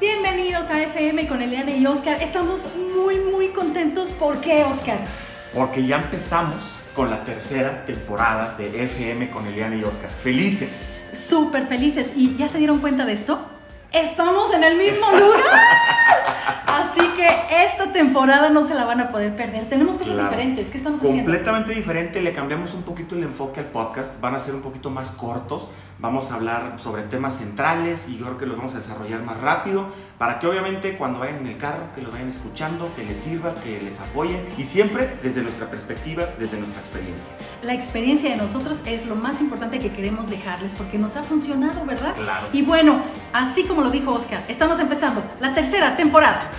Bienvenidos a FM con Eliana y Oscar. Estamos muy, muy contentos. ¿Por qué, Oscar? Porque ya empezamos con la tercera temporada de FM con Eliana y Oscar. Felices. Súper felices. ¿Y ya se dieron cuenta de esto? Estamos en el mismo lugar. Esta temporada no se la van a poder perder. Tenemos cosas Claro. diferentes. ¿Qué estamos haciendo? Completamente diferente, le cambiamos un poquito el enfoque al podcast, van a ser un poquito más cortos, vamos a hablar sobre temas centrales y yo creo que los vamos a desarrollar más rápido para que obviamente cuando vayan en el carro, que los vayan escuchando, que les sirva, que les apoyen y siempre desde nuestra perspectiva, desde nuestra experiencia. La experiencia de nosotros es lo más importante que queremos dejarles porque nos ha funcionado, ¿verdad? Claro. Y bueno, así como lo dijo Oscar, estamos empezando la tercera temporada.